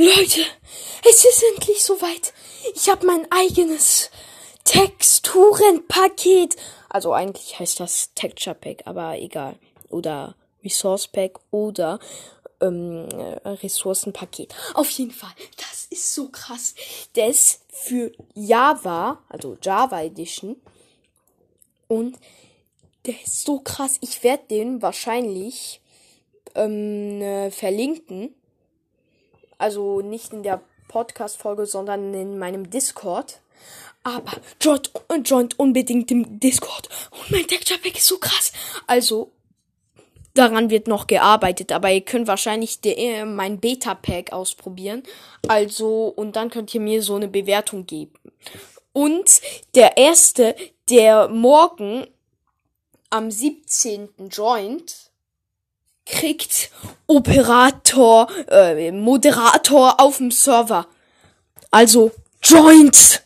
Leute, es ist endlich soweit. Ich habe mein eigenes Texturenpaket. Also eigentlich heißt das Texture Pack, aber egal. Oder Resource Pack oder ähm, Ressourcenpaket. Auf jeden Fall, das ist so krass. Das für Java, also Java Edition. Und der ist so krass. Ich werde den wahrscheinlich ähm, äh, verlinken. Also nicht in der Podcast-Folge, sondern in meinem Discord. Aber joint, joint unbedingt im Discord. Und mein Texture Pack ist so krass. Also, daran wird noch gearbeitet, aber ihr könnt wahrscheinlich de, äh, mein Beta-Pack ausprobieren. Also, und dann könnt ihr mir so eine Bewertung geben. Und der erste, der morgen am 17. joint, kriegt Operator, äh, Moderator auf dem Server. Also, joint!